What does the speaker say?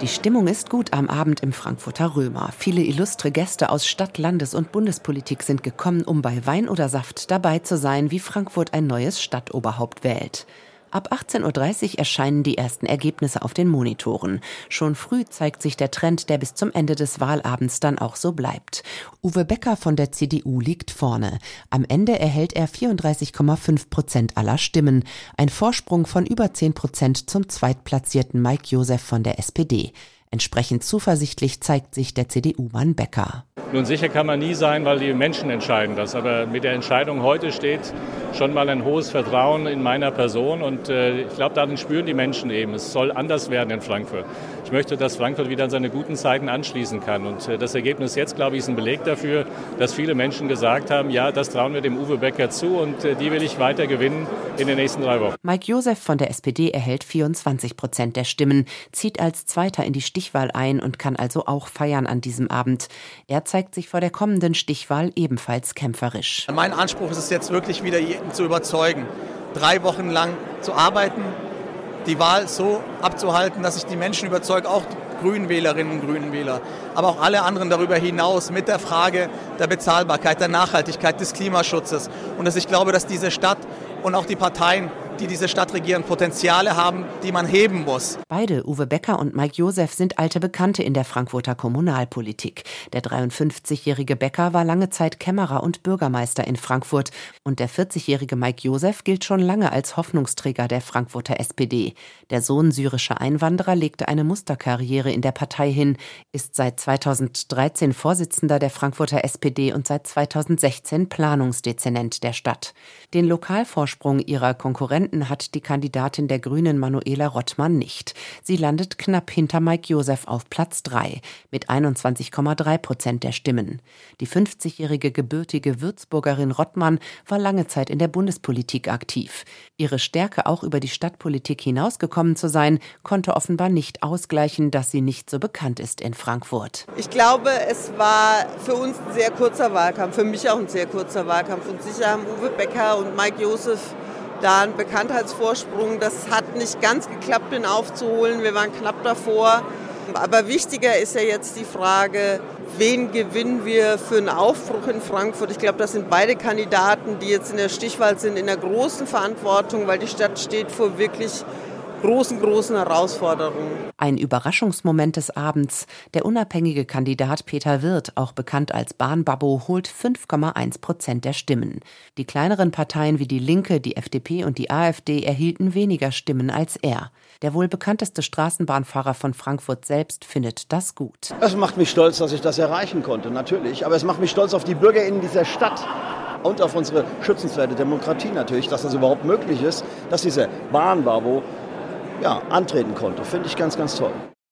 Die Stimmung ist gut am Abend im Frankfurter Römer. Viele illustre Gäste aus Stadt, Landes- und Bundespolitik sind gekommen, um bei Wein oder Saft dabei zu sein, wie Frankfurt ein neues Stadtoberhaupt wählt. Ab 18.30 Uhr erscheinen die ersten Ergebnisse auf den Monitoren. Schon früh zeigt sich der Trend, der bis zum Ende des Wahlabends dann auch so bleibt. Uwe Becker von der CDU liegt vorne. Am Ende erhält er 34,5 Prozent aller Stimmen. Ein Vorsprung von über 10 Prozent zum zweitplatzierten Mike Josef von der SPD. Entsprechend zuversichtlich zeigt sich der CDU-Mann Becker. Nun sicher kann man nie sein, weil die Menschen entscheiden das. Aber mit der Entscheidung heute steht schon mal ein hohes Vertrauen in meiner Person. Und äh, ich glaube, darin spüren die Menschen eben, es soll anders werden in Frankfurt. Ich möchte, dass Frankfurt wieder an seine guten Zeiten anschließen kann. Und äh, das Ergebnis jetzt, glaube ich, ist ein Beleg dafür, dass viele Menschen gesagt haben, ja, das trauen wir dem Uwe Becker zu und äh, die will ich weiter gewinnen in den nächsten drei Wochen. Mike Josef von der SPD erhält 24 Prozent der Stimmen, zieht als Zweiter in die Stichwahl ein und kann also auch feiern an diesem Abend. Er zeigt zeigt sich vor der kommenden Stichwahl ebenfalls kämpferisch. Mein Anspruch ist es jetzt wirklich wieder jeden zu überzeugen, drei Wochen lang zu arbeiten, die Wahl so abzuhalten, dass ich die Menschen überzeuge, auch Grünwählerinnen und Grünenwähler, aber auch alle anderen darüber hinaus mit der Frage der Bezahlbarkeit, der Nachhaltigkeit, des Klimaschutzes. Und dass ich glaube, dass diese Stadt und auch die Parteien die diese Stadt regieren, Potenziale haben, die man heben muss. Beide, Uwe Becker und Mike Josef, sind alte Bekannte in der Frankfurter Kommunalpolitik. Der 53-jährige Becker war lange Zeit Kämmerer und Bürgermeister in Frankfurt und der 40-jährige Mike Josef gilt schon lange als Hoffnungsträger der Frankfurter SPD. Der Sohn syrischer Einwanderer legte eine Musterkarriere in der Partei hin, ist seit 2013 Vorsitzender der Frankfurter SPD und seit 2016 Planungsdezernent der Stadt. Den Lokalvorsprung ihrer Konkurrenten Konkurrenten hat die Kandidatin der Grünen Manuela Rottmann nicht. Sie landet knapp hinter Mike Josef auf Platz 3 mit 21,3 Prozent der Stimmen. Die 50-jährige gebürtige Würzburgerin Rottmann war lange Zeit in der Bundespolitik aktiv. Ihre Stärke, auch über die Stadtpolitik hinausgekommen zu sein, konnte offenbar nicht ausgleichen, dass sie nicht so bekannt ist in Frankfurt. Ich glaube, es war für uns ein sehr kurzer Wahlkampf, für mich auch ein sehr kurzer Wahlkampf. Und sicher haben Uwe Becker und Mike Josef da einen Bekanntheitsvorsprung. Das hat nicht ganz geklappt, den aufzuholen. Wir waren knapp davor. Aber wichtiger ist ja jetzt die Frage, wen gewinnen wir für einen Aufbruch in Frankfurt? Ich glaube, das sind beide Kandidaten, die jetzt in der Stichwahl sind, in der großen Verantwortung, weil die Stadt steht vor wirklich großen, großen Herausforderungen. Ein Überraschungsmoment des Abends. Der unabhängige Kandidat Peter Wirth, auch bekannt als Bahnbabbo, holt 5,1 Prozent der Stimmen. Die kleineren Parteien wie die Linke, die FDP und die AfD erhielten weniger Stimmen als er. Der wohl bekannteste Straßenbahnfahrer von Frankfurt selbst findet das gut. Es macht mich stolz, dass ich das erreichen konnte, natürlich. Aber es macht mich stolz auf die BürgerInnen dieser Stadt und auf unsere schützenswerte Demokratie natürlich, dass das überhaupt möglich ist, dass dieser Bahnbabo ja, antreten konnte. Finde ich ganz, ganz toll.